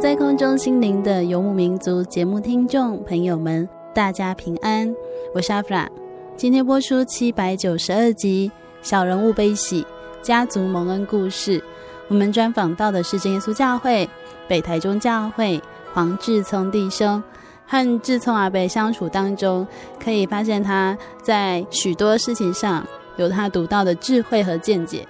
在空中心灵的游牧民族节目听众朋友们，大家平安，我是阿弗拉。今天播出七百九十二集《小人物悲喜家族蒙恩故事》，我们专访到的是真耶稣教会北台中教会黄志聪弟兄。和志聪阿伯相处当中，可以发现他在许多事情上有他独到的智慧和见解。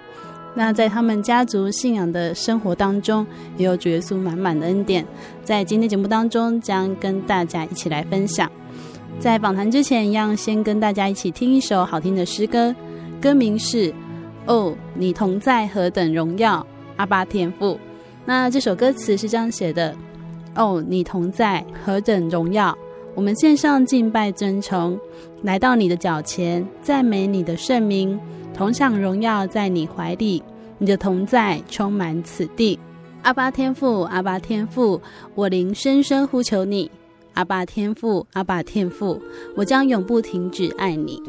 那在他们家族信仰的生活当中，也有主耶稣满满的恩典。在今天节目当中，将跟大家一起来分享。在访谈之前，一样先跟大家一起听一首好听的诗歌，歌名是《哦，你同在何等荣耀，阿巴天父》。那这首歌词是这样写的：哦，你同在何等荣耀，我们献上敬拜尊崇，来到你的脚前，赞美你的圣名。同享荣耀在你怀里，你的同在充满此地。阿巴天父，阿巴天父，我灵深深呼求你。阿巴天父，阿巴天父，我将永不停止爱你。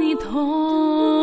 你同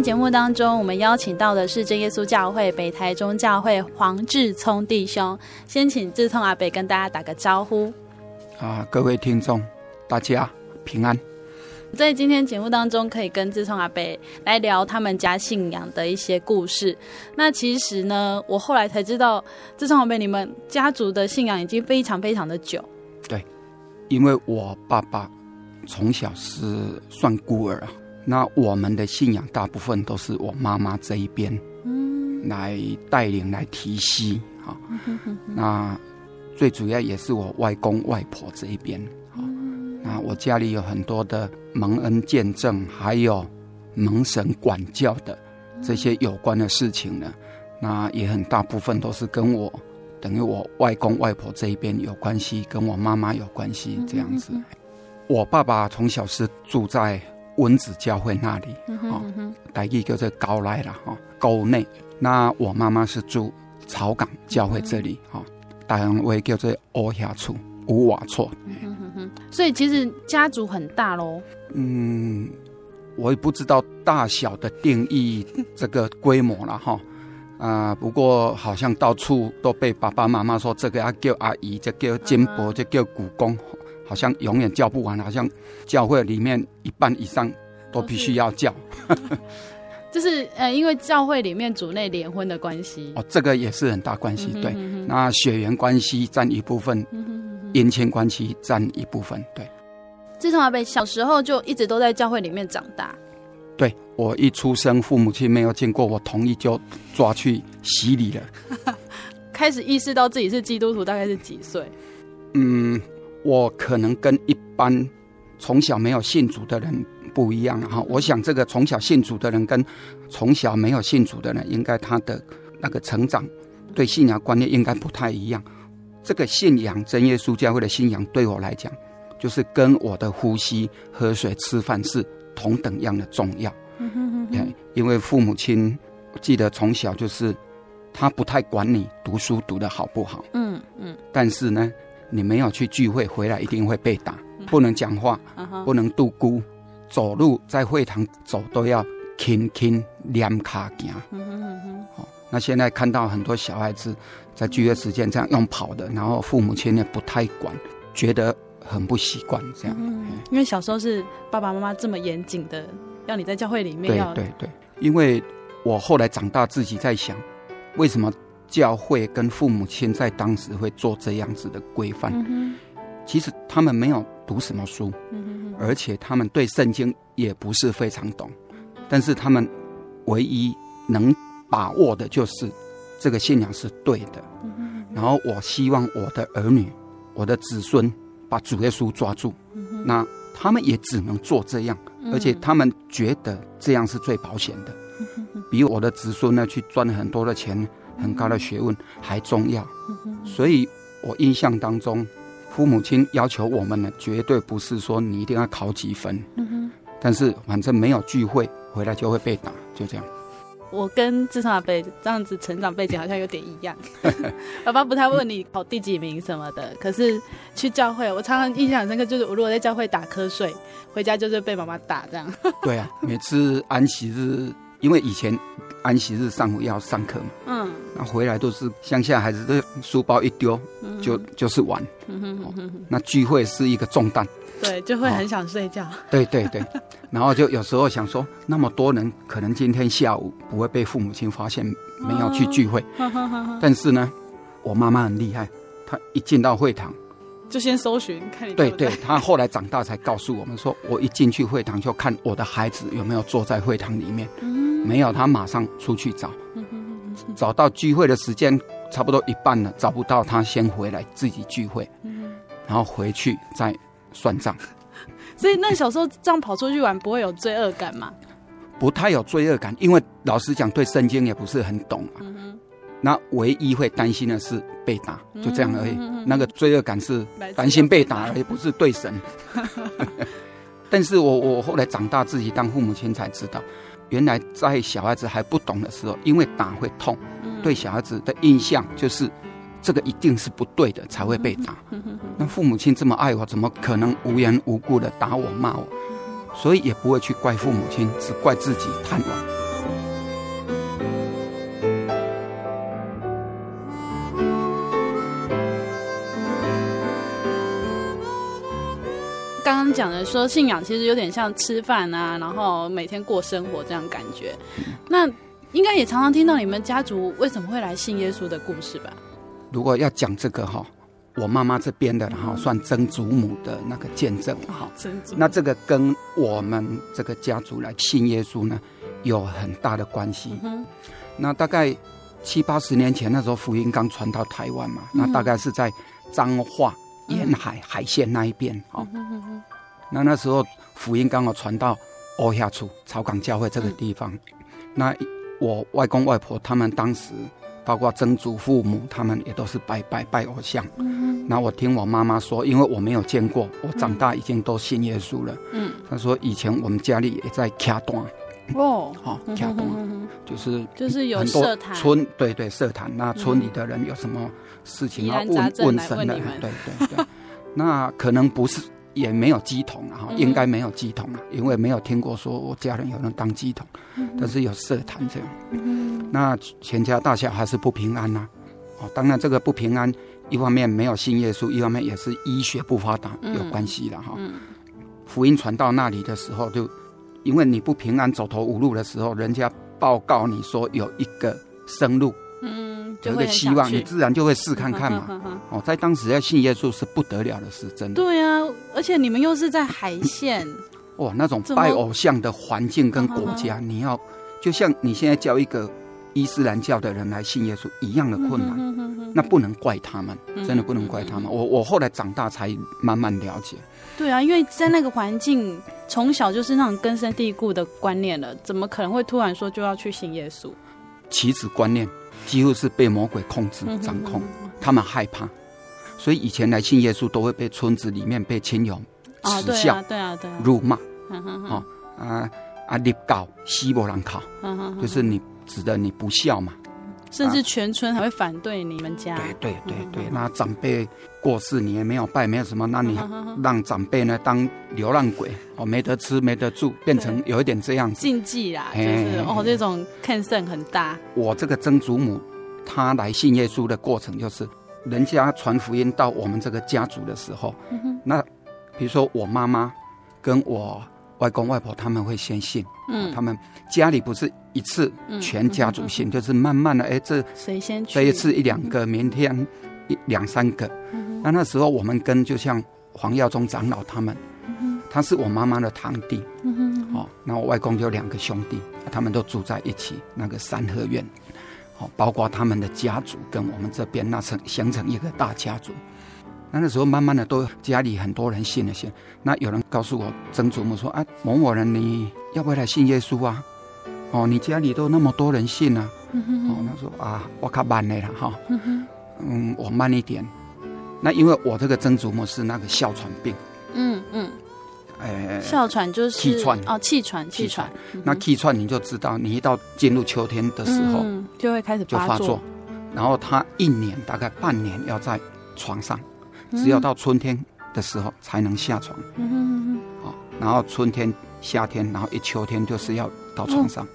天节目当中，我们邀请到的是真耶稣教会北台中教会黄志聪弟兄，先请志聪阿伯跟大家打个招呼。啊，各位听众，大家平安。在今天节目当中，可以跟志聪阿伯来聊他们家信仰的一些故事。那其实呢，我后来才知道，志聪阿伯你们家族的信仰已经非常非常的久。对，因为我爸爸从小是算孤儿啊，那我们的信仰大部分都是我妈妈这一边，嗯，来带领来提携啊。那最主要也是我外公外婆这一边啊。那我家里有很多的蒙恩见证，还有蒙神管教的这些有关的事情呢。那也很大部分都是跟我等于我外公外婆这一边有关系，跟我妈妈有关系这样子。我爸爸从小是住在温子教会那里，哦，大概叫做高来了哈，沟内。那我妈妈是住草港教会这里，哈，单位叫做乌下处乌瓦厝。所以其实家族很大喽。嗯，我也不知道大小的定义这个规模了哈。啊、呃，不过好像到处都被爸爸妈妈说这个要叫阿姨，这叫金伯，这叫姑公，好像永远叫不完，好像教会里面一半以上都必须要叫。就是呃，因为教会里面主内联婚的关系。哦，这个也是很大关系，对。那血缘关系占一部分。姻亲关系占一部分，对。自从阿伯小时候就一直都在教会里面长大。对，我一出生，父母亲没有经过我同意就抓去洗礼了。开始意识到自己是基督徒，大概是几岁？嗯，我可能跟一般从小没有信主的人不一样哈。我想这个从小信主的人跟从小没有信主的人，应该他的那个成长对信仰观念应该不太一样。这个信仰真耶稣教会的信仰对我来讲，就是跟我的呼吸、喝水、吃饭是同等样的重要。嗯哼哼哼。因为父母亲，记得从小就是他不太管你读书读得好不好。嗯嗯。但是呢，你没有去聚会，回来一定会被打，不能讲话，不能度孤，走路在会堂走都要轻轻踮卡行。嗯哼哼哼。好，那现在看到很多小孩子。在聚会时间这样用跑的，然后父母亲也不太管，觉得很不习惯这样。嗯，因为小时候是爸爸妈妈这么严谨的，要你在教会里面要。对对对，因为我后来长大自己在想，为什么教会跟父母亲在当时会做这样子的规范？其实他们没有读什么书，而且他们对圣经也不是非常懂，但是他们唯一能把握的就是。这个信仰是对的，然后我希望我的儿女、我的子孙把主耶稣抓住，那他们也只能做这样，而且他们觉得这样是最保险的，比我的子孙呢去赚很多的钱、很高的学问还重要。所以我印象当中，父母亲要求我们呢，绝对不是说你一定要考几分，但是反正没有聚会回来就会被打，就这样。我跟志聪阿伯这样子成长背景好像有点一样，爸爸不太问你考第几名什么的，可是去教会，我常常印象很深刻，就是我如果在教会打瞌睡，回家就是被妈妈打这样。对啊，每次安息日，因为以前安息日上午要上课嘛，嗯，那回来都是乡下孩子的书包一丢就就是玩，那聚会是一个重担。对，就会很想睡觉。哦、对对对，然后就有时候想说，那么多人，可能今天下午不会被父母亲发现没有去聚会。哦、但是呢，我妈妈很厉害，她一进到会堂，就先搜寻看你。对对，他后来长大才告诉我们说，我一进去会堂就看我的孩子有没有坐在会堂里面，嗯、没有，他马上出去找，找到聚会的时间差不多一半了，找不到，他先回来自己聚会，然后回去再。算账，所以那小时候这样跑出去玩不会有罪恶感吗？不太有罪恶感，因为老实讲，对圣经也不是很懂啊。嗯、哼那唯一会担心的是被打，就这样而已。那个罪恶感是担心被打，而不是对神。但是我我后来长大，自己当父母亲才知道，原来在小孩子还不懂的时候，因为打会痛，嗯、对小孩子的印象就是。这个一定是不对的，才会被打。那父母亲这么爱我，怎么可能无缘无故的打我骂我？所以也不会去怪父母亲，只怪自己贪玩。讲的说信仰其实有点像吃饭啊，然后每天过生活这样感觉。那应该也常常听到你们家族为什么会来信耶稣的故事吧？如果要讲这个哈，我妈妈这边的哈算曾祖母的那个见证哈。曾祖母。那这个跟我们这个家族来信耶稣呢有很大的关系。嗯。那大概七八十年前那时候福音刚传到台湾嘛，那大概是在彰化。沿海海线那一边，哦，那那时候福音刚好传到欧亚处草港教会这个地方，那我外公外婆他们当时，包括曾祖父母，他们也都是拜拜拜偶像。那我听我妈妈说，因为我没有见过，我长大已经都信耶稣了。嗯，她说以前我们家里也在卡断哦，好卡断，就是就是有社坛。村，对对社团，那村里的人有什么？事情要问问神的，对对对，那可能不是，也没有鸡桶啊，哈，应该没有鸡桶啊，因为没有听过说我家人有人当鸡桶，但是有社坛这样，那全家大小还是不平安呐，哦，当然这个不平安，一方面没有信耶稣，一方面也是医学不发达有关系的哈。福音传到那里的时候，就因为你不平安走投无路的时候，人家报告你说有一个生路。有个希望，你自然就会试看看嘛。哦，在当时要信耶稣是不得了的事，真的。对啊，而且你们又是在海线，哇，那种拜偶像的环境跟国家，你要就像你现在叫一个伊斯兰教的人来信耶稣一样的困难，那不能怪他们，真的不能怪他们。我我后来长大才慢慢了解。对啊，因为在那个环境，从小就是那种根深蒂固的观念了，怎么可能会突然说就要去信耶稣？棋子观念。几乎是被魔鬼控制掌控，他们害怕，所以以前来信耶稣都会被村子里面被亲友耻笑、对啊、对啊、辱骂，哦啊啊！立告西伯兰考，就是你指的你不孝嘛。甚至全村还会反对你们家。对对对对，那长辈过世你也没有拜，没有什么，那你 让长辈呢当流浪鬼哦，没得吃没得住，变成有一点这样子禁忌啦，就是哦这种看胜很大。我这个曾祖母，她来信耶稣的过程，就是人家传福音到我们这个家族的时候，那比如说我妈妈跟我。外公外婆他们会先信，嗯，他们家里不是一次全家族信，就是慢慢的，哎，这谁先去？这一次一两个，明天一两三个。那那时候我们跟就像黄耀宗长老他们，他是我妈妈的堂弟，哦，那我外公有两个兄弟，他们都住在一起那个三合院，哦，包括他们的家族跟我们这边那成形成一个大家族。那那时候慢慢的都家里很多人信了信，那有人告诉我曾祖母说啊，某某人你要不要来信耶稣啊？哦，你家里都那么多人信啊。嗯、哼。哼哦，他说啊，我卡慢了哈，嗯，我慢一点。那因为我这个曾祖母是那个哮喘病，嗯嗯，哎，哮喘就是气喘。哦，气喘气喘。那气喘你就知道，你一到进入秋天的时候，嗯、就会开始就发作，然后他一年大概半年要在床上。只有到春天的时候才能下床，嗯好，然后春天、夏天，然后一秋天就是要到床上。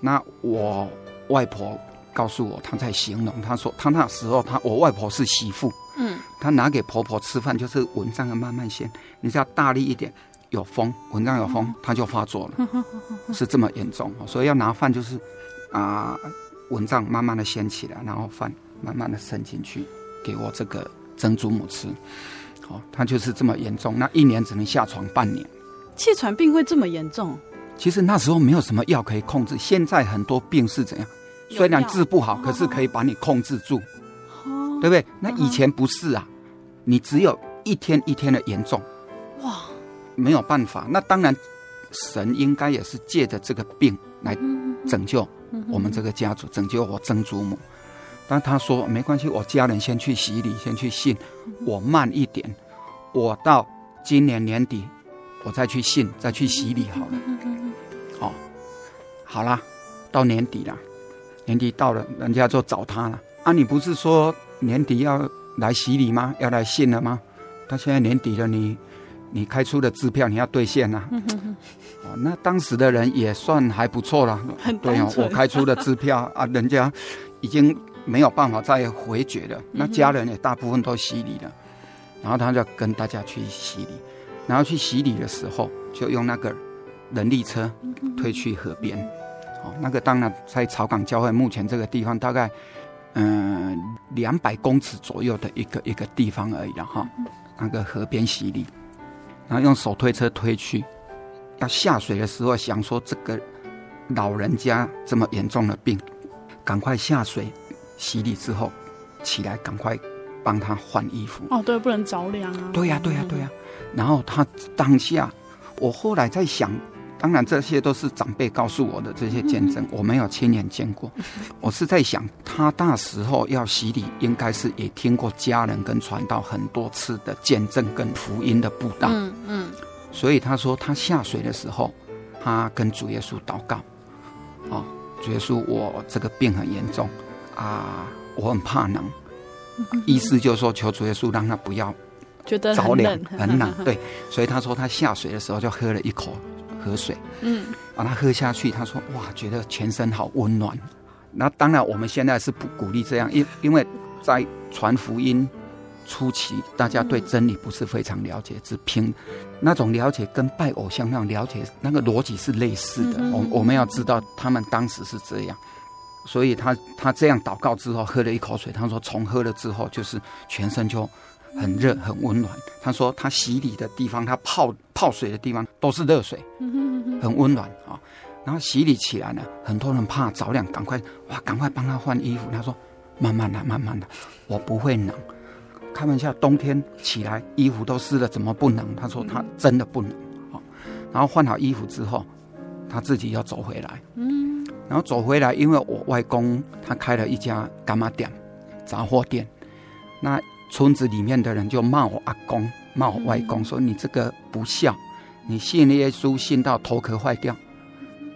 那我外婆告诉我，她在形容，她说她那时候她我外婆是媳妇，嗯，她拿给婆婆吃饭就是蚊帐要慢慢掀，你只要大力一点，有风，蚊帐有风，它就发作了，是这么严重，所以要拿饭就是啊，蚊帐慢慢的掀起来，然后饭慢慢的伸进去给我这个。曾祖母吃，哦，他就是这么严重，那一年只能下床半年。气喘病会这么严重？其实那时候没有什么药可以控制。现在很多病是怎样？虽然治不好，可是可以把你控制住，哦、对不对？那以前不是啊，你只有一天一天的严重，哇，没有办法。那当然，神应该也是借着这个病来拯救我们这个家族，拯救我曾祖母。但他说没关系，我家人先去洗礼，先去信，我慢一点，我到今年年底，我再去信，再去洗礼好了。好，好啦，到年底了，年底到了，人家就找他了。啊，你不是说年底要来洗礼吗？要来信了吗？他现在年底了，你你开出的支票你要兑现呐、啊。哦，那当时的人也算还不错了。对哦，我开出的支票 啊，人家已经没有办法再回绝了。那家人也大部分都洗礼了，然后他就跟大家去洗礼，然后去洗礼的时候就用那个人力车推去河边。哦，那个当然在草港教会目前这个地方大概嗯两百公尺左右的一个一个地方而已了哈。那个河边洗礼，然后用手推车推去。要下水的时候，想说这个老人家这么严重的病，赶快下水洗礼之后起来，赶快帮他换衣服。哦，对，不能着凉啊。对呀，对呀，对呀。然后他当下，我后来在想，当然这些都是长辈告诉我的这些见证，我没有亲眼见过。我是在想，他那时候要洗礼，应该是也听过家人跟传道很多次的见证跟福音的布道。嗯嗯。所以他说，他下水的时候，他跟主耶稣祷告，啊，主耶稣，我这个病很严重啊，我很怕冷，意思就是说，求主耶稣让他不要觉得着凉很冷。对，所以他说他下水的时候就喝了一口河水，嗯，把它喝下去，他说哇，觉得全身好温暖。那当然，我们现在是不鼓励这样，因因为在传福音。初期大家对真理不是非常了解，只凭那种了解跟拜偶像那种了解，那个逻辑是类似的。我我们要知道他们当时是这样，所以他他这样祷告之后喝了一口水，他说从喝了之后就是全身就很热很温暖。他说他洗礼的地方，他泡泡水的地方都是热水，很温暖啊。然后洗礼起来呢，很多人怕着凉，赶快哇赶快帮他换衣服。他说慢慢的慢慢的，我不会冷。开玩笑，冬天起来衣服都湿了，怎么不冷？他说他真的不冷。好，然后换好衣服之后，他自己要走回来。嗯，然后走回来，因为我外公他开了一家干妈店，杂货店。那村子里面的人就骂我阿公，骂我外公，说你这个不孝，你信耶稣信到头壳坏掉。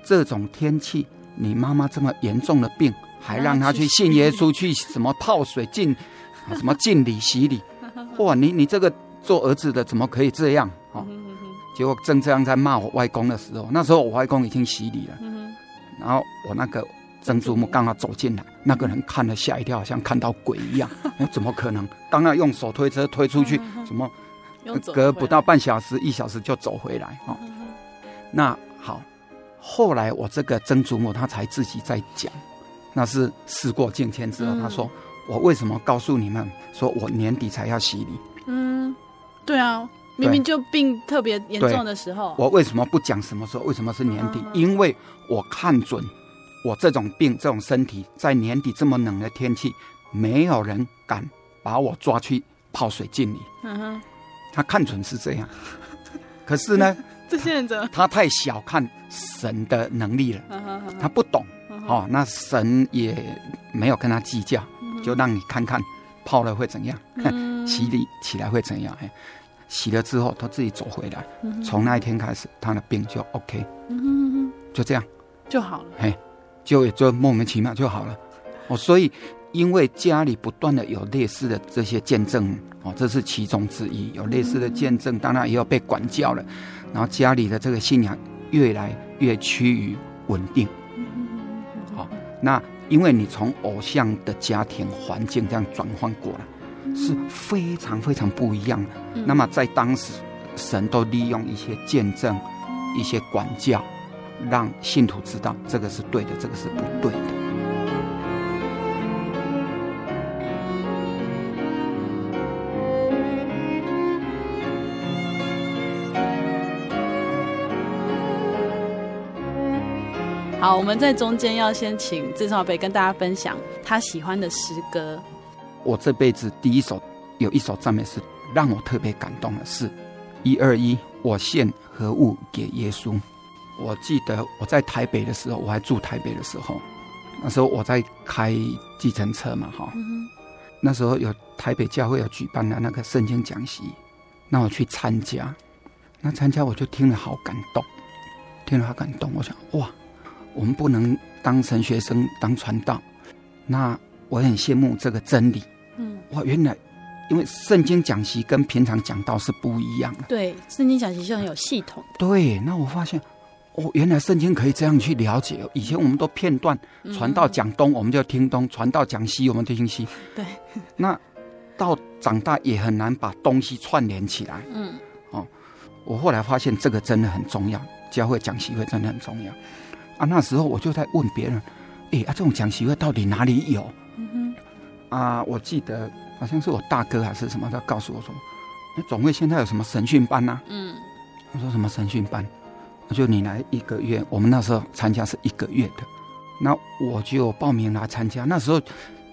这种天气，你妈妈这么严重的病，还让他去信耶稣，去什么泡水进。什么浸礼洗礼？哇，你你这个做儿子的怎么可以这样？哦，结果正这样在骂我外公的时候，那时候我外公已经洗礼了。然后我那个曾祖母刚好走进来，那个人看了吓一跳，好像看到鬼一样。哎，怎么可能？刚刚用手推车推出去，怎么隔不到半小时、一小时就走回来？哦，那好，后来我这个曾祖母她才自己在讲，那是事过境迁之后，她说。我为什么告诉你们说我年底才要洗礼？嗯，对啊，明明就病特别严重的时候，我为什么不讲什么时候？为什么是年底？因为我看准我这种病、这种身体，在年底这么冷的天气，没有人敢把我抓去泡水敬礼。嗯哼，他看准是这样，可是呢，这些人怎他太小看神的能力了，他不懂。哦，那神也没有跟他计较。就让你看看泡了会怎样，嗯、洗礼起来会怎样？哎，洗了之后他自己走回来，从、嗯、那一天开始他的病就 OK，嗯、就这样。就好了。哎，就也就莫名其妙就好了。哦，所以因为家里不断的有类似的这些见证，哦，这是其中之一。有类似的见证，当然也有被管教了，然后家里的这个信仰越来越趋于稳定。好，那。因为你从偶像的家庭环境这样转换过来，是非常非常不一样的。那么在当时，神都利用一些见证、一些管教，让信徒知道这个是对的，这个是不对的。好，我们在中间要先请郑少北跟大家分享他喜欢的诗歌。我这辈子第一首有一首赞美诗让我特别感动的是“一二一，我献何物给耶稣”。我记得我在台北的时候，我还住台北的时候，那时候我在开计程车嘛，哈、嗯。那时候有台北教会有举办的那个圣经讲习，那我去参加，那参加我就听了好感动，听了好感动，我想哇。我们不能当神学生当传道，那我很羡慕这个真理。嗯，哇，原来因为圣经讲习跟平常讲道是不一样的。对，圣经讲习是很有系统。对，那我发现，哦，原来圣经可以这样去了解。以前我们都片段传到讲东，我们就听东；传到讲西，我们就听西。对，那到长大也很难把东西串联起来。嗯，哦，我后来发现这个真的很重要，教会讲习会真的很重要。啊，那时候我就在问别人，哎，啊，这种讲习会到底哪里有？嗯哼，啊，我记得。好像是我大哥还是什么，他告诉我说：“那总会现在有什么神训班呐、啊？”嗯，我说什么神训班？我就你来一个月，我们那时候参加是一个月的，那我就报名来参加。那时候，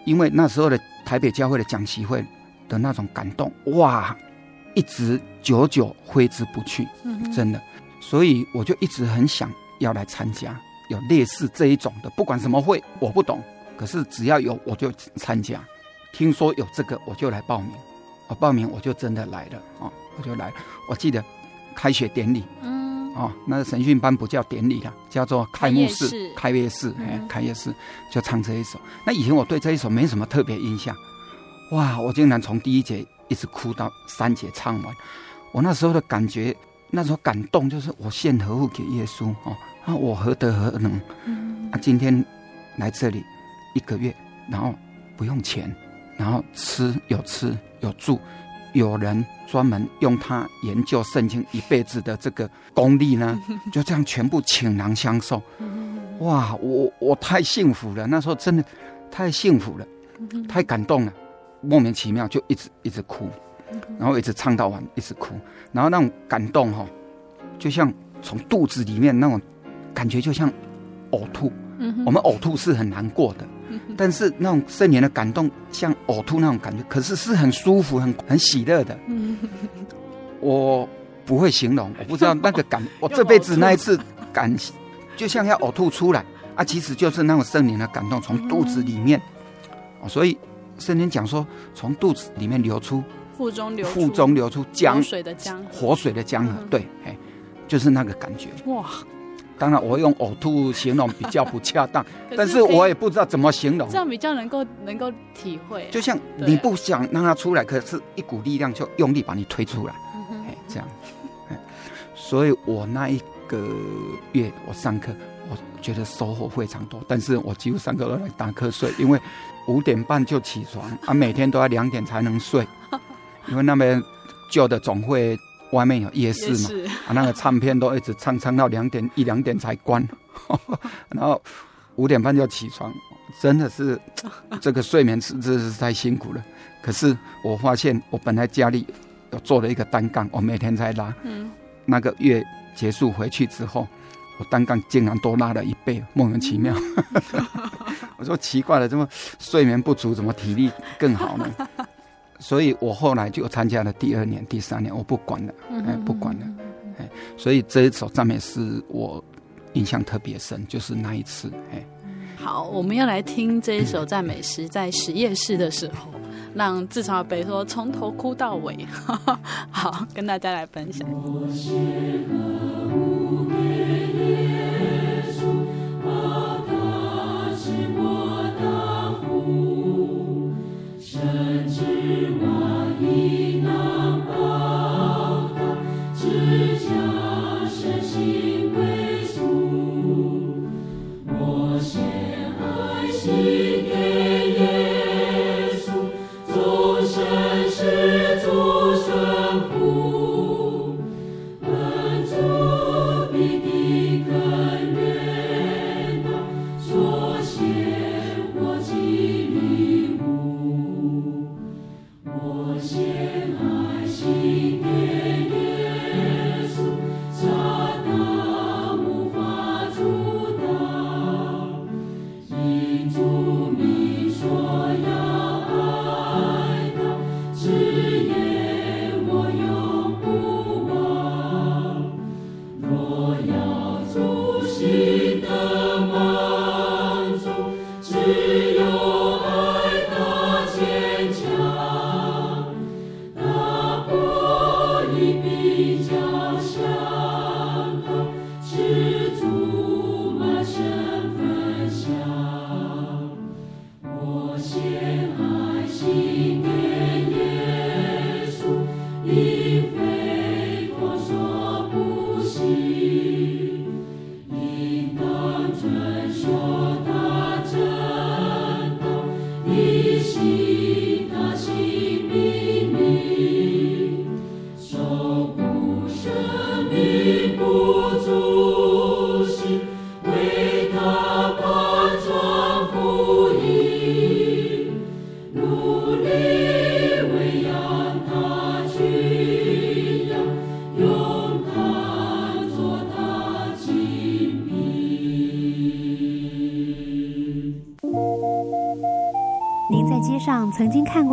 因为那时候的台北教会的讲习会的那种感动，哇，一直久久挥之不去，真的，所以我就一直很想要来参加，有类似这一种的，不管什么会，我不懂，可是只要有我就参加。听说有这个，我就来报名。我报名，我就真的来了啊！我就来了。我记得开学典礼，嗯，哦，那个神训班不叫典礼了，叫做开幕式、开业式，哎，开业式就唱这一首。那以前我对这一首没什么特别印象，哇！我竟然从第一节一直哭到三节唱完。我那时候的感觉，那时候感动，就是我献何物给耶稣哦？那，我何德何能？嗯，啊，今天来这里一个月，然后不用钱。然后吃有吃有住，有人专门用他研究圣经一辈子的这个功力呢，就这样全部倾囊相授。哇，我我太幸福了，那时候真的太幸福了，太感动了，莫名其妙就一直一直哭，然后一直唱到完，一直哭，然后那种感动哈，就像从肚子里面那种感觉，就像呕吐。我们呕吐是很难过的。但是那种圣灵的感动，像呕吐那种感觉，可是是很舒服、很很喜乐的。我不会形容，我不知道那个感，我这辈子那一次感，就像要呕吐出来啊，其实就是那种圣灵的感动从肚子里面。所以圣经讲说，从肚子里面流出，腹中流腹中流出江水的江活水的江河，对，哎，就是那个感觉。哇。当然，我用呕吐形容比较不恰当，是但是我也不知道怎么形容，这样比较能够能够体会。就像你不想让它出来，可是一股力量就用力把你推出来，这样，所以我那一个月我上课，我觉得收获非常多，但是我几乎上课都在打瞌睡，因为五点半就起床，啊，每天都要两点才能睡，因为那边旧的总会。外面有夜市嘛，是啊，那个唱片都一直唱唱到两点一两点才关，然后五点半就起床，真的是 这个睡眠是真是太辛苦了。可是我发现我本来家里有做了一个单杠，我每天在拉，嗯，那个月结束回去之后，我单杠竟然多拉了一倍，莫名其妙。我说奇怪了，怎么睡眠不足，怎么体力更好呢？所以我后来就参加了第二年、第三年，我不管了，哎，不管了，哎，所以这一首赞美诗我印象特别深，就是那一次，哎。好，我们要来听这一首赞美诗，在实验室的时候，让志成阿伯说从头哭到尾，好，跟大家来分享。您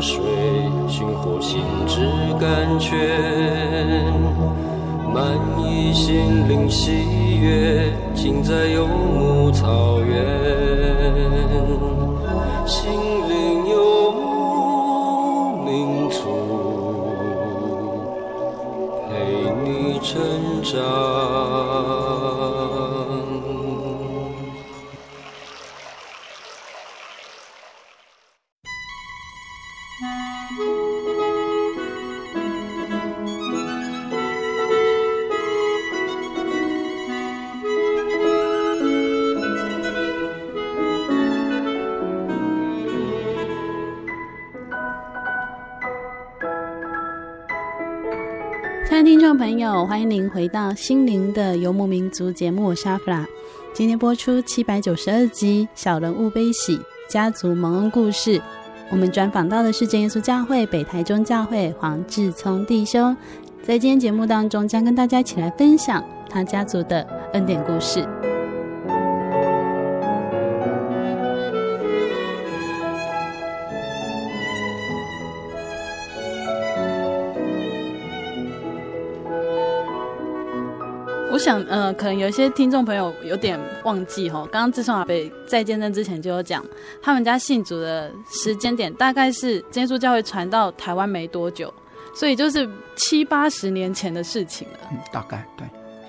水，寻获心之甘泉，满溢心灵喜悦，尽在有听众朋友，欢迎您回到《心灵的游牧民族》节目，我是阿弗拉。今天播出七百九十二集《小人物悲喜家族蒙恩故事》。我们专访到的是真耶稣教会北台中教会黄志聪弟兄，在今天节目当中，将跟大家一起来分享他家族的恩典故事。想，呃，可能有一些听众朋友有点忘记哈，刚刚自从阿北在见证之前就有讲，他们家信主的时间点大概是真耶稣教会传到台湾没多久，所以就是七八十年前的事情了。嗯，大概对。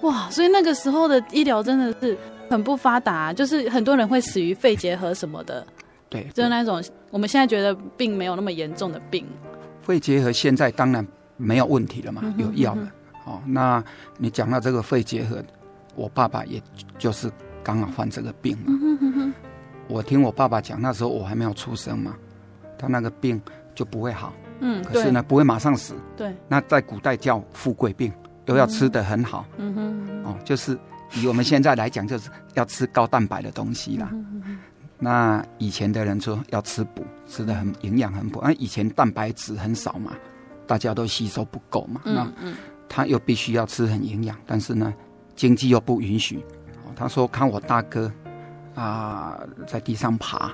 哇，所以那个时候的医疗真的是很不发达，就是很多人会死于肺结核什么的。对，对，就是那种我们现在觉得并没有那么严重的病。肺结核现在当然没有问题了嘛，有药了。哦，那你讲到这个肺结核，我爸爸也就是刚好患这个病嘛。嗯、哼哼我听我爸爸讲，那时候我还没有出生嘛，他那个病就不会好。嗯，可是呢，不会马上死。对。那在古代叫富贵病，都要吃得很好。嗯哼。哦，就是以我们现在来讲，就是要吃高蛋白的东西啦。嗯、哼那以前的人说要吃补，吃的很营养很补。那以前蛋白质很少嘛，大家都吸收不够嘛。嗯嗯。他又必须要吃很营养，但是呢，经济又不允许。他说看我大哥啊、呃，在地上爬，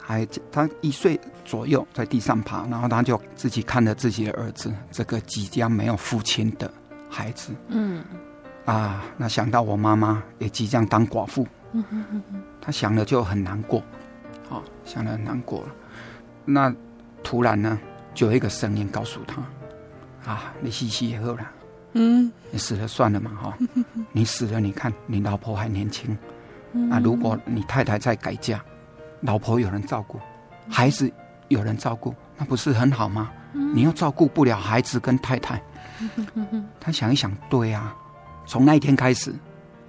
还他一岁左右在地上爬，然后他就自己看着自己的儿子，这个即将没有父亲的孩子，嗯，啊，那想到我妈妈也即将当寡妇，嗯哼哼哼，他想了就很难过，好，想了很难过了。那突然呢，就有一个声音告诉他。啊，你死死也好了，嗯，你死了算了嘛，哈，你死了，你看你老婆还年轻，啊，如果你太太在改嫁，老婆有人照顾，孩子有人照顾，那不是很好吗？你又照顾不了孩子跟太太，他想一想，对啊，从那一天开始，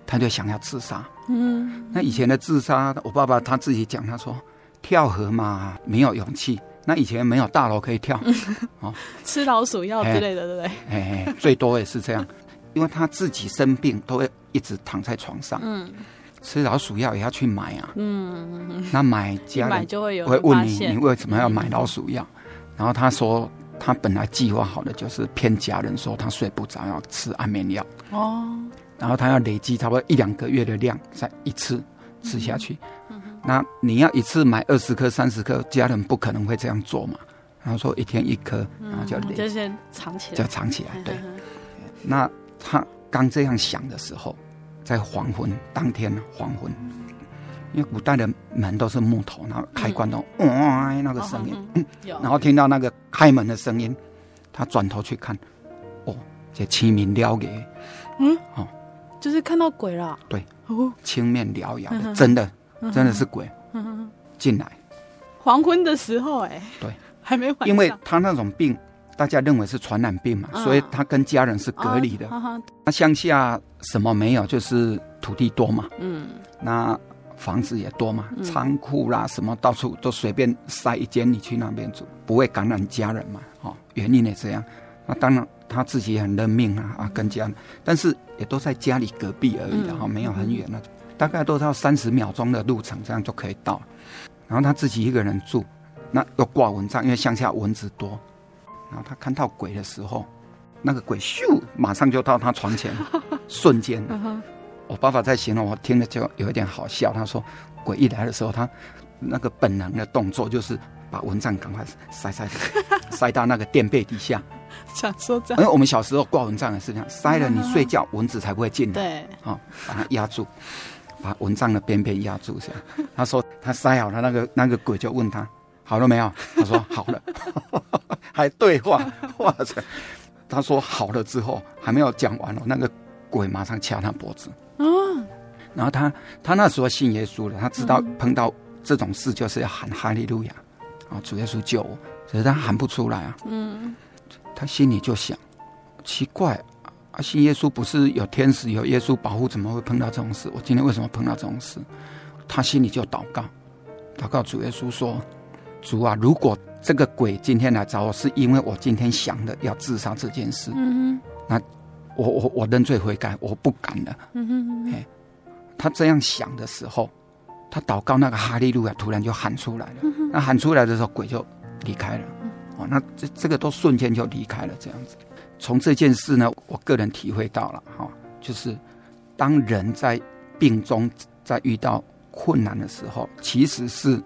他就想要自杀。嗯，那以前的自杀，我爸爸他自己讲，他说跳河嘛，没有勇气。那以前没有大楼可以跳，哦，吃老鼠药之类的，对不对？哎，最多也是这样，因为他自己生病都会一直躺在床上，嗯，吃老鼠药也要去买啊，嗯，那买家人就会有会问你，你为什么要买老鼠药？然后他说他本来计划好的就是骗家人说他睡不着要吃安眠药，哦，然后他要累积差不多一两个月的量再一次吃下去。那你要一次买二十颗、三十颗，家人不可能会这样做嘛。然后说一天一颗，然后就就先藏起来，就藏起来。对。那他刚这样想的时候，在黄昏当天黄昏，因为古代的门都是木头，然后开关都哇那个声音，然后听到那个开门的声音，他转头去看，哦，这清明獠牙，嗯，哦，就是看到鬼了。对，青面獠牙的，真的。真的是鬼进来，黄昏的时候，哎，对，还没。因为他那种病，大家认为是传染病嘛，嗯所以他跟家人是隔离的。那乡下什么没有，就是土地多嘛，嗯，那房子也多嘛，嗯仓库啦什么到处都随便塞一间，你去那边住，不会感染家人嘛。哦，原因也这样。那当然他自己也很认命啊啊，跟家人，但是也都在家里隔壁而已的哈，嗯没有很远那种，大概都是要三十秒钟的路程，这样就可以到。然后他自己一个人住，那又挂蚊帐，因为乡下蚊子多。然后他看到鬼的时候，那个鬼咻，马上就到他床前，瞬间。我爸爸在形容，我听了就有一点好笑。他说，鬼一来的时候，他那个本能的动作就是把蚊帐赶快塞塞 塞到那个垫被底下。想说这样，因为我们小时候挂蚊帐也是这样，塞了你睡觉，蚊子才不会进来。对，啊、把它压住，把蚊帐的边边压住，这样。他说他塞好了，那个那个鬼就问他好了没有？他说好了，还对话，哇塞！他说好了之后还没有讲完哦，那个鬼马上掐他脖子。哦，然后他他那时候信耶稣了，他知道碰到这种事就是要喊哈利路亚，啊，主耶稣救我，可是他喊不出来啊。嗯，他心里就想，奇怪啊，信耶稣不是有天使有耶稣保护，怎么会碰到这种事？我今天为什么碰到这种事？他心里就祷告，祷告主耶稣说：“主啊，如果这个鬼今天来找我，是因为我今天想的要自杀这件事，嗯那我我我认罪悔改，我不敢了。”嗯哼，哎，他这样想的时候，他祷告那个哈利路亚突然就喊出来了。那喊出来的时候，鬼就离开了。哦，那这这个都瞬间就离开了，这样子。从这件事呢，我个人体会到了哈、哦，就是当人在病中，在遇到困难的时候，其实是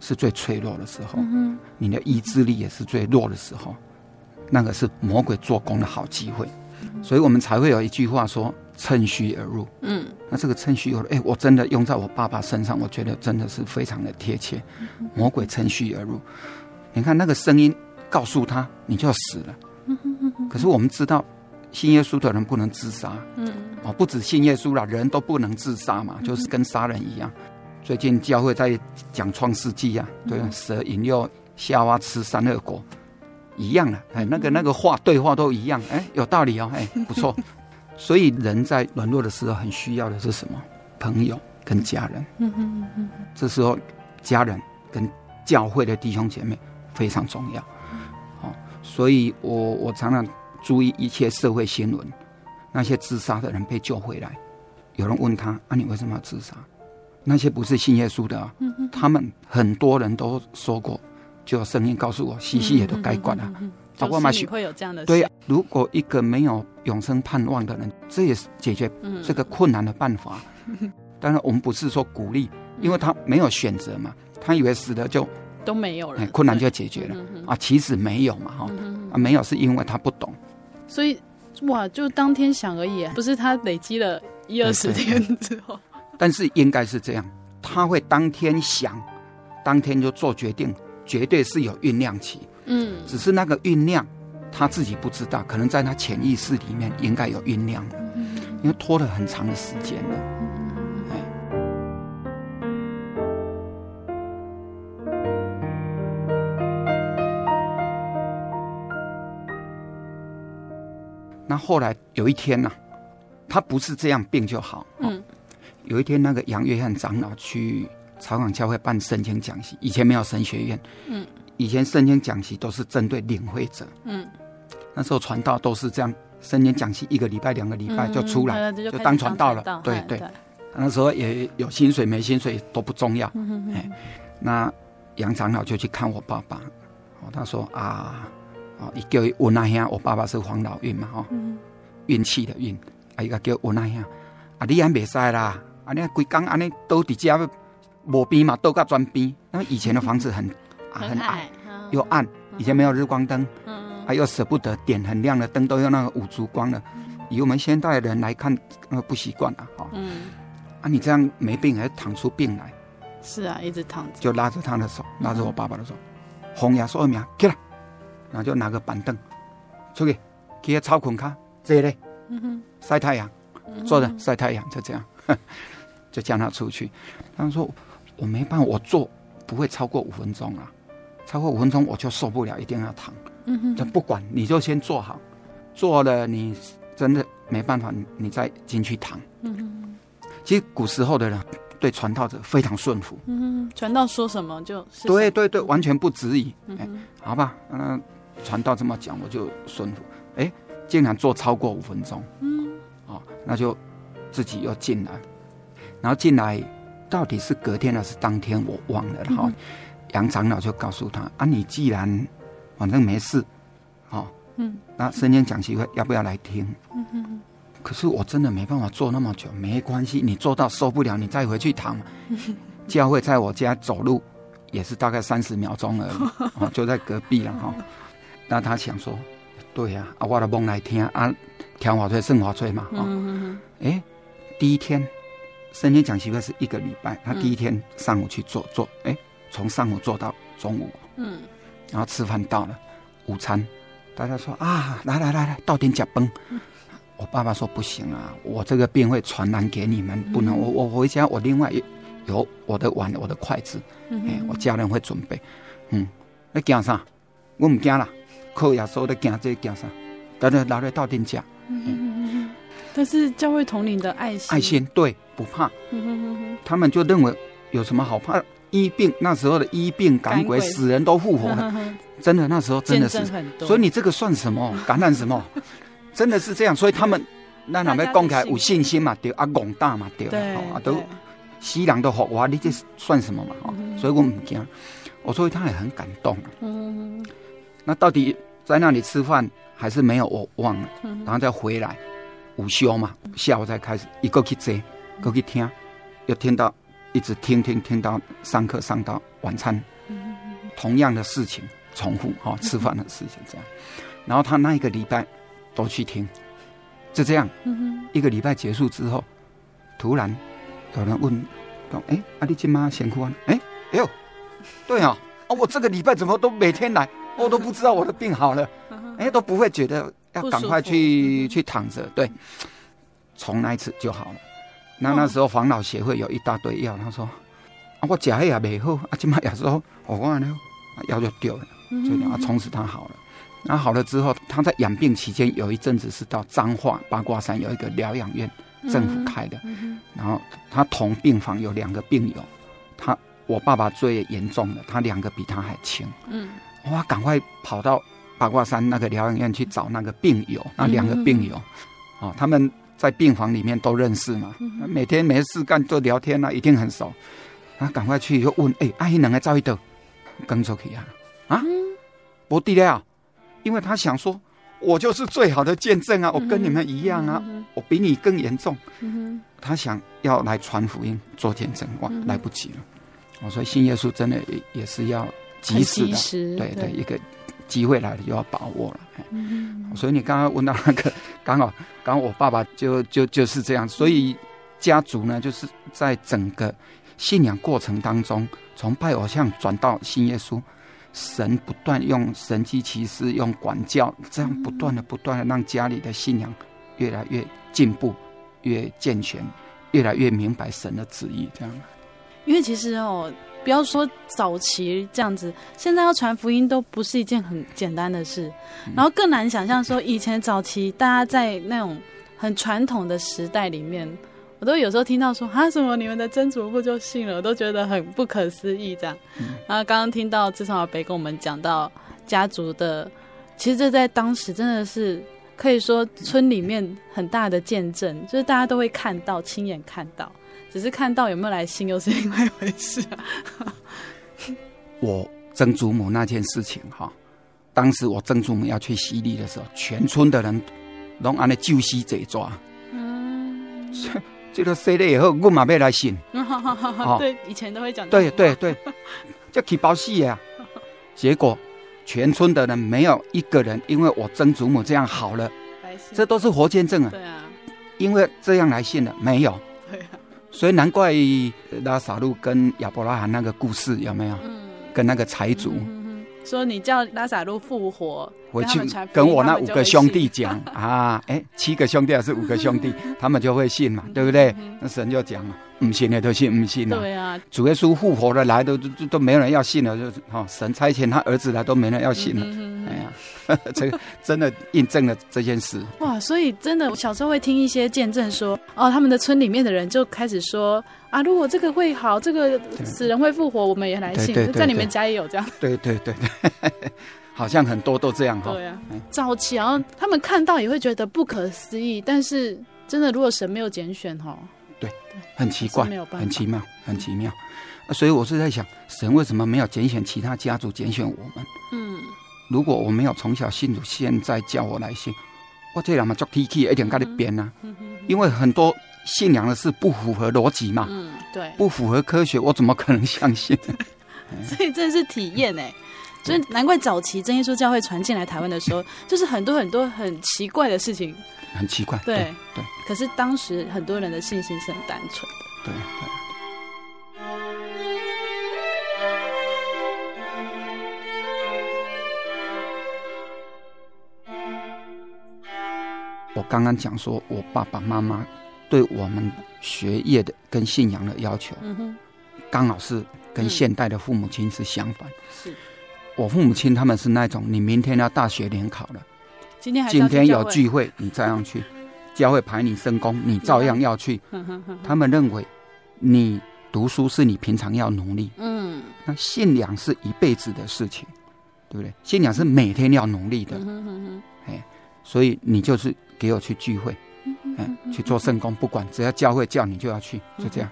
是最脆弱的时候，嗯你的意志力也是最弱的时候，那个是魔鬼做工的好机会，所以我们才会有一句话说“趁虚而入”。嗯那这个趁虚而入，哎，我真的用在我爸爸身上，我觉得真的是非常的贴切。魔鬼趁虚而入，你看那个声音告诉他你就死了。可是我们知道，信耶稣的人不能自杀。嗯哦，不止信耶稣了，人都不能自杀嘛，就是跟杀人一样。最近教会在讲创世纪啊，对，蛇引诱夏娃吃三恶果，一样的，哎，那个那个话对话都一样，哎，有道理哦，哎，不错。所以人在软弱的时候，很需要的是什么？朋友跟家人。嗯嗯嗯这时候，家人跟教会的弟兄姐妹非常重要。哦，所以我我常常注意一切社会新闻，那些自杀的人被救回来，有人问他：“啊，你为什么要自杀？”那些不是信耶稣的啊，他们很多人都说过，就有声音告诉我：“西西也都该管了。”包括马就是你会有这样的事对，如果一个没有永生盼望的人，这也是解决这个困难的办法。当然，我们不是说鼓励，因为他没有选择嘛，他以为死了就都没有了。哎，困难就解决了。啊，其实没有嘛，哈。啊，没有是因为他不懂。所以哇，就当天想而已，不是他累积了一二十天之后。但是应该是这样，他会当天想，当天就做决定，绝对是有酝酿期。嗯，只是那个酝酿，他自己不知道，可能在他潜意识里面应该有酝酿的，因为拖了很长的时间了。后来有一天呢、啊，他不是这样病就好。嗯，有一天那个杨约翰长老去草港教会办圣经讲习，以前没有神学院。嗯。以前圣经讲习都是针对领会者，嗯，那时候传道都是这样，圣经讲习一个礼拜、两个礼拜就出来，就当传道了，对对。那时候也有薪水没薪水都不重要，哎，那杨长老就去看我爸爸，哦，他说啊，哦，一叫温那兄，我爸爸是黄老运嘛，哈，运气的运，啊，一个叫温那兄，啊，你还没塞啦，啊，你规工安尼都伫家无边嘛，都个砖边，那以前的房子很。啊、很矮又暗，以前没有日光灯，嗯，还又舍不得点很亮的灯，都用那个五烛光的。以我们现代人来看，那个不习惯啊，哈，嗯，啊，你这样没病还躺出病来？是啊，一直躺着，就拉着他的手，拉着我爸爸的手，红牙说名起来，然后就拿个板凳出去，去草捆卡这里，嗯哼，晒太阳，坐着晒太阳，就这样，就叫他出去。他说我没办法，我坐。不会超过五分钟啊，超过五分钟我就受不了，一定要躺。嗯哼，就不管你就先坐好，坐了你真的没办法，你再进去躺。嗯哼，其实古时候的人对传道者非常顺服。嗯哼，传道说什么就是。对对对，完全不质疑。嗯哼，好吧，那传道这么讲，我就顺服。哎，竟然坐超过五分钟。嗯，哦，那就自己又进来，然后进来。到底是隔天还是当天，我忘了哈。嗯、杨长老就告诉他：“啊，你既然反正没事，哦，嗯，那圣经讲习会要不要来听？嗯哼。可是我真的没办法坐那么久，没关系，你坐到受不了，你再回去躺。教会在我家走路也是大概三十秒钟而已，哦，就在隔壁了哈。那他想说，对呀，啊，我的梦来听啊，听话吹，胜话吹嘛，哦，嗯哎，第一天。圣经讲习惯是一个礼拜，他第一天上午去做做，哎，从上午做到中午，嗯，然后吃饭到了午餐，大家说啊，来来来来，到点脚崩，我爸爸说不行啊，我这个病会传染给你们，不能，我我回家我另外有我的碗，我的筷子，哎，我家人会准备，嗯，那惊啥？我唔惊啦，靠耶稣的惊这惊啥？等等，拿来到点脚，嗯。但是教会统领的爱心，爱心对不怕，他们就认为有什么好怕？医病那时候的医病赶鬼，死人都复活了，真的那时候真的是，所以你这个算什么？感染什么？真的是这样，所以他们那哪边公开有信心嘛？对啊，广大嘛？对啊，都西凉的话，你这算什么嘛？所以我们讲，我所以他也很感动。嗯，那到底在那里吃饭还是没有？我忘了，然后再回来。午休嘛，下午再开始，一个去接，一个去听，又听到一直听听听到上课上到晚餐，同样的事情重复哈，吃饭的事情这样，然后他那一个礼拜都去听，就这样，一个礼拜结束之后，突然有人问，说：“哎，阿弟今妈辛苦啊？哎，哎呦，对啊，啊，我这个礼拜怎么都每天来，我都不知道我的病好了，哎，都不会觉得。”要赶快去去躺着，对，从那一次就好了。那那时候防老协会有一大堆药，他说啊，我吃也没好，啊，今嘛有时候我忘了，药就丢了，就然后从此他好了。然后好了之后，他在养病期间有一阵子是到彰化八卦山有一个疗养院，政府开的。然后他同病房有两个病友，他我爸爸最严重的，他两个比他还轻。嗯，哇，赶快跑到。八卦山那个疗养院去找那个病友，那两个病友，哦，他们在病房里面都认识嘛，每天没事干就聊天啊，一定很熟。他赶快去就问，哎，阿姨能来照一道，跟出去啊？啊，不地了，因为他想说，我就是最好的见证啊，我跟你们一样啊，我比你更严重。他想要来传福音做见证，哇，来不及了。我说信耶稣真的也也是要及时的，对对，一个。机会来了就要把握了，嗯、所以你刚刚问到那个，刚好刚好我爸爸就就就是这样，所以家族呢就是在整个信仰过程当中，从拜偶像转到信耶稣，神不断用神迹奇事，用管教，这样不断的不断的让家里的信仰越来越进步，越健全，越来越明白神的旨意，这样。因为其实哦。不要说早期这样子，现在要传福音都不是一件很简单的事，然后更难想象说以前早期大家在那种很传统的时代里面，我都有时候听到说啊什么你们的曾祖父就信了，我都觉得很不可思议这样。然后刚刚听到志聪阿伯跟我们讲到家族的，其实这在当时真的是可以说村里面很大的见证，就是大家都会看到，亲眼看到。只是看到有没有来信，又是另外一回事啊。我曾祖母那件事情哈，当时我曾祖母要去洗礼的时候，全村的人都按那旧西贼抓。嗯，这个洗了以后，我嘛要来信。哦，对，以前都会讲。对对对，叫 起包戏呀。结果全村的人没有一个人因为我曾祖母这样好了，这都是活见证啊。对啊，因为这样来信的没有。所以难怪拉萨路跟亚伯拉罕那个故事有没有？嗯，跟那个财主、说你叫拉萨路复活，回去跟我那五个兄弟讲啊，哎，七个兄弟还是五个兄弟，他们就会信嘛，对不对？那神就讲了，不信的都信，不信了。对啊，主耶稣复活了来都都都没人要信了，就哈神差遣他儿子来都没人要信了。哎呀，这个真的印证了这件事。哇，所以真的，我小时候会听一些见证说，哦，他们的村里面的人就开始说啊，如果这个会好，这个死人会复活，我们也来信。在你们家也有这样。对对对对。好像很多都这样哈。对啊，早期然后他们看到也会觉得不可思议，但是真的，如果神没有拣选哈，对，很奇怪，很奇妙，很奇妙。所以我是在想，神为什么没有拣选其他家族，拣选我们？嗯，如果我没有从小信主，现在叫我来信，我这两嘛做 T K 一点跟你编啊，因为很多信仰的事不符合逻辑嘛，嗯，对，不符合科学，我怎么可能相信？所以这是体验哎。所以难怪早期真耶稣教会传进来台湾的时候，就是很多很多很奇怪的事情，很奇怪。对对，对。可是当时很多人的信心是很单纯的。对对。我刚刚讲说，我爸爸妈妈对我们学业的跟信仰的要求，嗯哼，刚好是跟现代的父母亲是相反。是。我父母亲他们是那种，你明天要大学联考了，今天今天有聚会，你照样去，教会排你圣工，你照样要去。他们认为，你读书是你平常要努力，嗯，那信仰是一辈子的事情，对不对？信仰是每天要努力的，哎，所以你就是给我去聚会，哎，去做圣工，不管只要教会叫你就要去，就这样。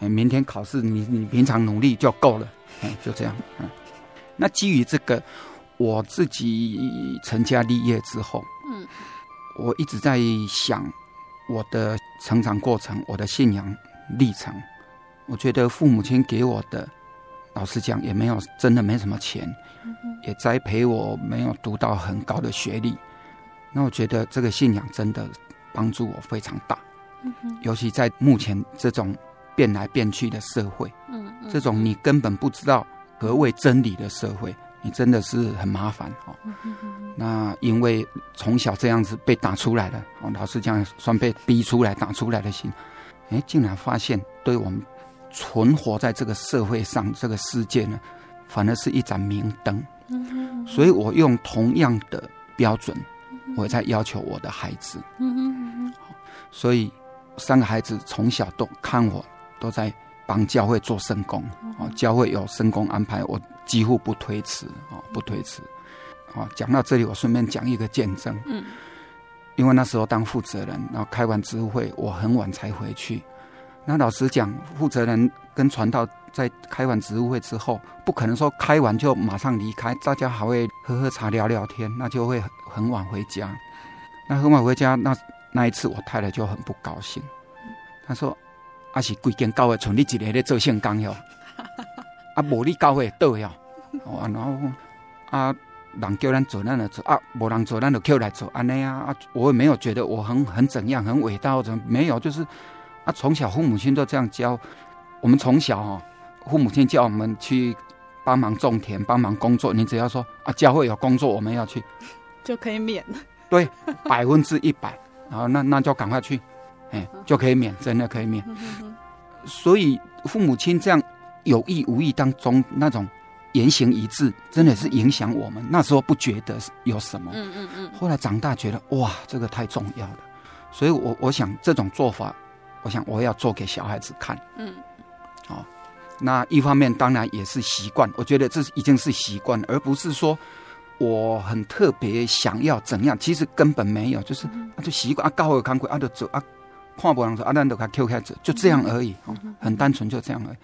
哎，明天考试，你你平常努力就够了，哎，就这样，嗯。那基于这个，我自己成家立业之后，嗯，我一直在想我的成长过程，我的信仰历程。我觉得父母亲给我的，老实讲也没有真的没什么钱，也栽培我没有读到很高的学历。那我觉得这个信仰真的帮助我非常大，尤其在目前这种变来变去的社会，嗯，这种你根本不知道。何谓真理的社会？你真的是很麻烦哦。那因为从小这样子被打出来的，哦，老实讲，算被逼出来、打出来的心，哎，竟然发现对我们存活在这个社会上、这个世界呢，反而是一盏明灯。所以我用同样的标准，我在要求我的孩子。所以三个孩子从小都看我，都在。帮教会做圣工，啊，教会有圣工安排，我几乎不推迟，啊，不推迟，啊，讲到这里，我顺便讲一个见证，嗯，因为那时候当负责人，然后开完职会，我很晚才回去，那老实讲，负责人跟传道在开完职务会之后，不可能说开完就马上离开，大家还会喝喝茶聊聊天，那就会很晚回家，那很晚回家，那那一次我太太就很不高兴，她说。啊，是规间教会从你一个人在做圣工哟，啊，无你教会倒哟，哦，然后啊，人叫咱做，咱就做，啊，无人做，咱就叫来做，安尼啊，啊，我也没有觉得我很很怎样，很伟大或者没有，就是啊，从小父母亲都这样教，我们从小哦，父母亲叫我们去帮忙种田，帮忙工作，你只要说啊，教会有工作我们要去，就可以免，对，百分之一百，然后那那就赶快去。哎，就可以免，真的可以免。所以父母亲这样有意无意当中那种言行一致，真的是影响我们。那时候不觉得有什么，嗯嗯嗯。后来长大觉得哇，这个太重要了。所以我我想这种做法，我想我要做给小孩子看。嗯，哦，那一方面当然也是习惯，我觉得这已经是习惯，而不是说我很特别想要怎样，其实根本没有，就是啊就习惯啊，高尔康贵啊就走啊。话不能说，阿兰都给他 Q 开子，就这样而已，很单纯，就这样而已。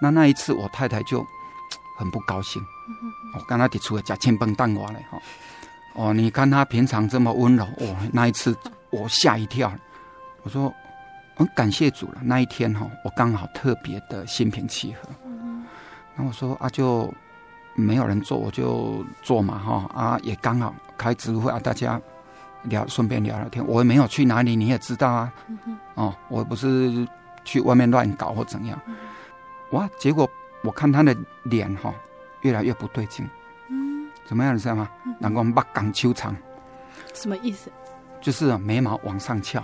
那那一次，我太太就很不高兴。我跟他提出了假千崩蛋话嘞，哈。哦，你看他平常这么温柔，哦，那一次我吓一跳。我说，很感谢主了。那一天哈，我刚好特别的心平气和。那我说啊，就没有人做，我就做嘛，哈啊，也刚好开职会啊，大家。聊，顺便聊聊天。我也没有去哪里，你也知道啊。嗯、哦，我不是去外面乱搞或怎样。哇，结果我看他的脸哈、哦，越来越不对劲。嗯，怎么样，你知道吗？人讲目光修长，什么意思？就是眉毛往上翘。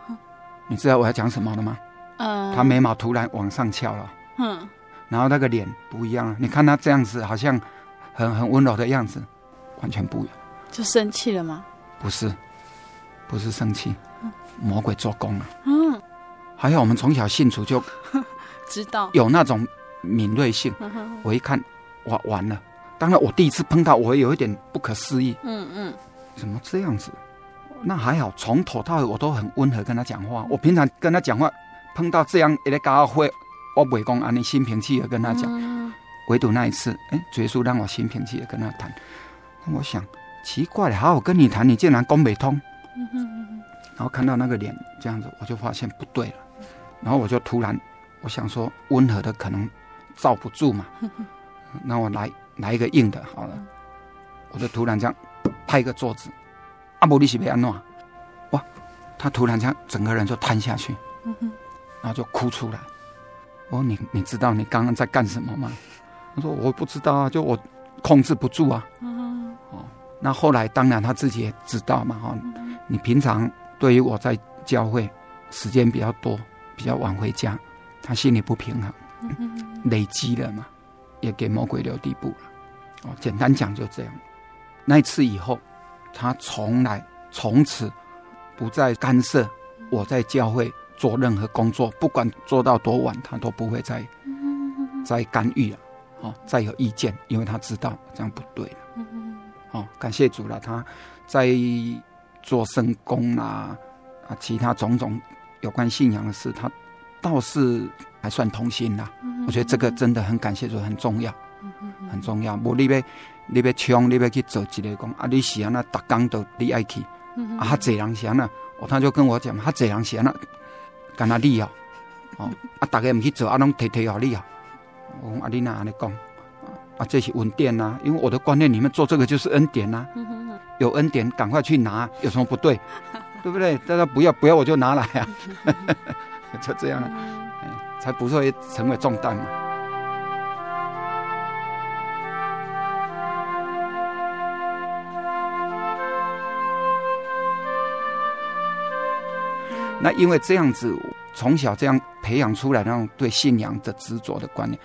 你知道我要讲什么了吗？呃，他眉毛突然往上翘了，嗯，然后那个脸不一样了。你看他这样子，好像很很温柔的样子，完全不一样。就生气了吗？不是，不是生气，魔鬼做工了。嗯，还有我们从小信主就 知道有那种敏锐性。我一看，哇，完了！当然我第一次碰到，我有一点不可思议。嗯嗯，怎么这样子？那还好，从头到尾我都很温和跟他讲话。我平常跟他讲话，碰到这样一个家会，我不会讲安尼心平气和跟他讲。嗯、唯独那一次，哎，耶稣让我心平气和跟他谈。那我想奇怪了，好好跟你谈，你竟然攻北通。然后看到那个脸这样子，我就发现不对了。然后我就突然，我想说温和的可能罩不住嘛。那我来来一个硬的，好了。我就突然这样拍一个桌子。阿伯利西被安诺，哇！他突然这样，整个人就瘫下去，嗯、然后就哭出来。我说：“你你知道你刚刚在干什么吗？”他说：“我不知道啊，就我控制不住啊。嗯”哦，那后来当然他自己也知道嘛。哈、哦，你平常对于我在教会时间比较多，比较晚回家，他心里不平衡，嗯、累积了嘛，也给魔鬼留地步了。哦，简单讲就这样。那一次以后。他从来从此不再干涉我在教会做任何工作，不管做到多晚，他都不会再再干预了，哦，再有意见，因为他知道这样不对了。哦，感谢主了，他在做圣工啊啊，其他种种有关信仰的事，他倒是还算同心啦。我觉得这个真的很感谢主，很重要，很重要。我那边。你要冲，你要去做一个讲啊！你是安那，逐工都你爱去，啊，哈侪人是安那，哦，他就跟我讲，哈侪人是安那，干那你哦，哦，啊，逐个唔去做，啊，拢提提互你啊，我讲啊，你哪安尼讲，啊，这些恩典呐，因为我的观念里面做这个就是恩典呐，有恩典赶快去拿，有什么不对？对不对？大家不要不要，我就拿来啊，就这样啊，才不会成为重担嘛。那因为这样子，从小这样培养出来那种对信仰的执着的观念，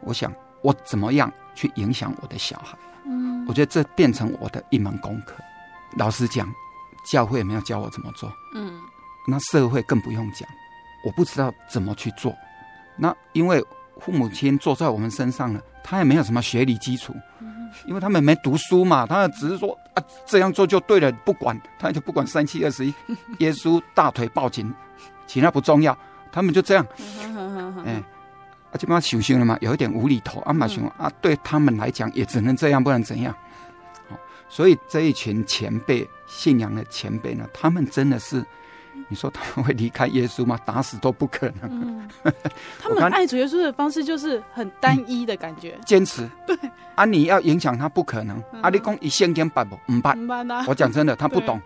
我想我怎么样去影响我的小孩？嗯，我觉得这变成我的一门功课。老实讲，教会也没有教我怎么做。嗯，那社会更不用讲，我不知道怎么去做。那因为父母亲坐在我们身上了，他也没有什么学历基础。因为他们没读书嘛，他只是说啊，这样做就对了，不管他就不管三七二十一，耶稣大腿抱紧，其他不重要，他们就这样，哎，啊就把他修行了嘛，有一点无厘头，啊嘛想啊，对他们来讲也只能这样，不能怎样，所以这一群前辈信仰的前辈呢，他们真的是。你说他们会离开耶稣吗？打死都不可能。嗯、他们爱主耶稣的方式就是很单一的感觉，坚、嗯、持。对啊，你要影响他不可能。嗯、啊，你讲一线间办不？唔办。我讲真的，他不懂。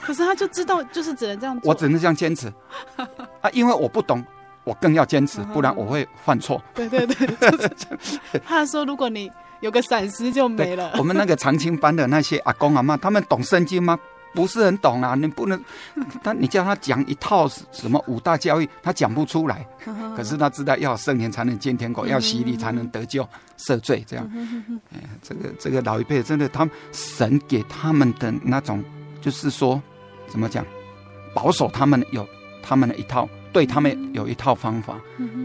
可是他就知道，就是只能这样做。我只能这样坚持。啊，因为我不懂，我更要坚持，不然我会犯错。对对对，就是、怕说如果你有个闪失就没了。我们那个长青班的那些阿公阿妈，他们懂圣经吗？不是很懂啊，你不能，他你叫他讲一套什么五大教义，他讲不出来。可是他知道要圣灵才能见天国，要洗礼才能得救赦罪，这样。哎，这个这个老一辈真的，他们神给他们的那种，就是说怎么讲，保守他们有他们的一套，对他们有一套方法。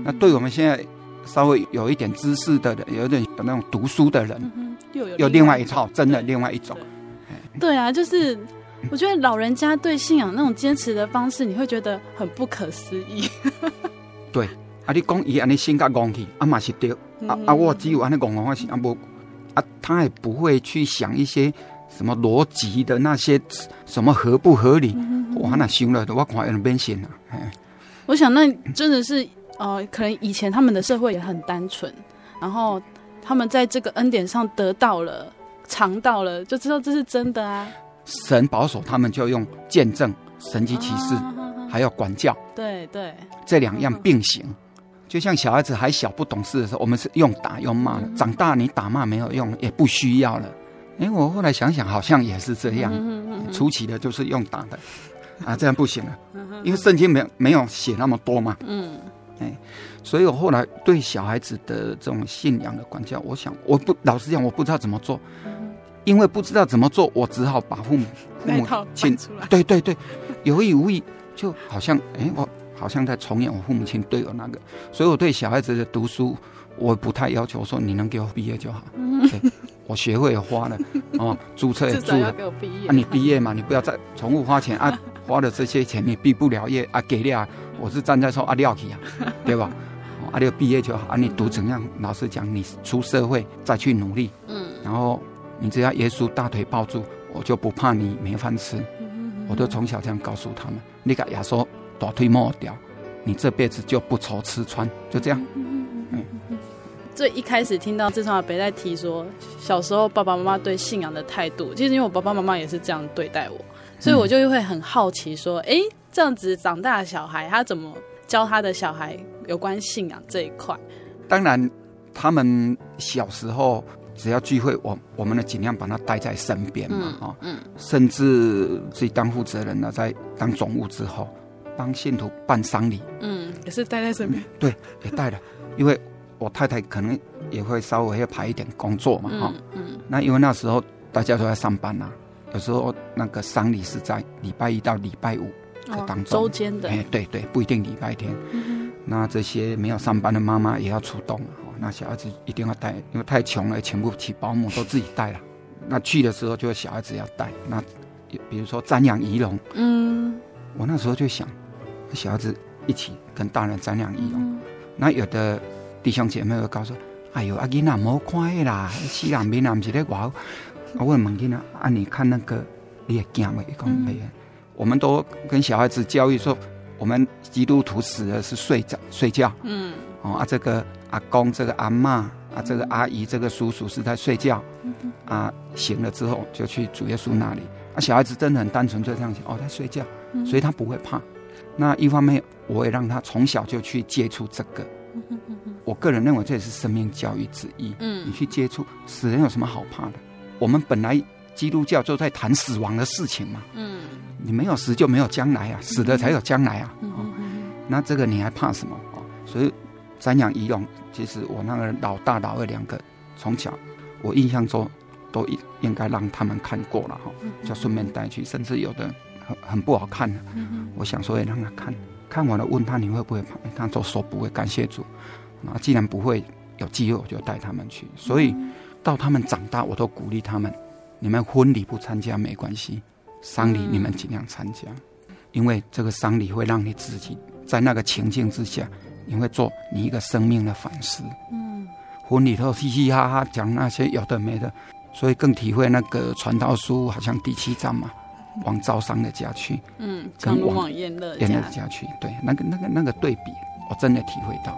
那对我们现在稍微有一点知识的人，有一点有那种读书的人，有另外一套，真的另外一种。对啊，就是。我觉得老人家对信仰那种坚持的方式，你会觉得很不可思议。对，啊，你讲伊安尼性格讲起，啊嘛是对，嗯、啊啊，我只有安尼讲讲话是啊不，啊，他也不会去想一些什么逻辑的那些什么合不合理。嗯、哇，那行了，我看有变心了。我想那真的是，呃，可能以前他们的社会也很单纯，然后他们在这个恩典上得到了、尝到了，就知道这是真的啊。神保守他们，就用见证、神迹奇事，还要管教。对对，这两样并行。就像小孩子还小不懂事的时候，我们是用打用骂的。长大你打骂没有用，也不需要了。哎，我后来想想，好像也是这样。初期的就是用打的，啊，这样不行了，因为圣经没有没有写那么多嘛。嗯，哎，所以我后来对小孩子的这种信仰的管教，我想我不老实讲，我不知道怎么做，因为不知道怎么做，我只好把父母父母亲对对对，有意无意就好像哎，我好像在重演我父母亲对我那个，所以我对小孩子的读书。我不太要求说你能给我毕业就好，我学费也花了，哦，注册 也注了，啊，你毕业嘛，你不要再重复花钱啊，花了这些钱你毕不了业啊，给了，我是站在说啊料去啊，对吧？啊，你毕业就好啊，你读怎样？老师讲，你出社会再去努力，嗯，然后你只要耶稣大腿抱住，我就不怕你没饭吃，我都从小这样告诉他们，你个耶稣大腿抹掉，你这辈子就不愁吃穿，就这样。嗯最一开始听到志聪阿伯在提说，小时候爸爸妈妈对信仰的态度，其实因为我爸爸妈妈也是这样对待我，所以我就会很好奇说，哎、嗯，这样子长大的小孩，他怎么教他的小孩有关信仰这一块？当然，他们小时候只要聚会，我我们呢尽量把他带在身边嘛，哈、嗯，嗯，甚至自己当负责人了，在当总务之后，帮信徒办丧礼，嗯，也是带在身边、嗯，对，也带了，因为。我太太可能也会稍微要排一点工作嘛，哈、嗯，嗯，那因为那时候大家都在上班呐、啊，有时候那个丧礼是在礼拜一到礼拜五的当中，周间的，哎，对对，不一定礼拜天。嗯、那这些没有上班的妈妈也要出动，那小孩子一定要带，因为太穷了，请不起保姆，都自己带了。那去的时候就小孩子要带，那比如说瞻仰仪容，嗯，我那时候就想，小孩子一起跟大人瞻仰仪容，嗯、那有的。弟兄姐妹会告诉：“哎呦，阿囡仔莫看的啦，死人面啊，唔是咧话。”我问问囡仔：“啊，你看那个，你也惊没？讲没？”我们都跟小孩子教育说：“我们基督徒死了是睡着睡觉。”嗯。哦啊，这个阿公、这个阿嬷、啊这个阿姨、这个叔叔是在睡觉。嗯。啊，醒了之后就去主耶稣那里。啊，小孩子真的很单纯，就这样想：“哦，在睡觉。”所以他不会怕。那一方面，我也让他从小就去接触这个。我个人认为这也是生命教育之一。嗯，你去接触死人有什么好怕的？我们本来基督教就在谈死亡的事情嘛。嗯，你没有死就没有将来啊，死了才有将来啊。嗯。那这个你还怕什么啊？所以瞻仰遗容，其实我那个老大老二两个从小，我印象中都应应该让他们看过了哈，就顺便带去，甚至有的很很不好看的，我想说也让他看看完了，问他你会不会怕？他都说不会，感谢主。啊，既然不会有机会，我就带他们去。所以到他们长大，我都鼓励他们：你们婚礼不参加没关系，丧礼你们尽量参加，因为这个丧礼会让你自己在那个情境之下，你会做你一个生命的反思。嗯，婚礼头嘻嘻哈哈讲那些有的没的，所以更体会那个传道书好像第七章嘛，往招商的家去。嗯，跟往宴乐家去，对，那个那个那个对比，我真的体会到。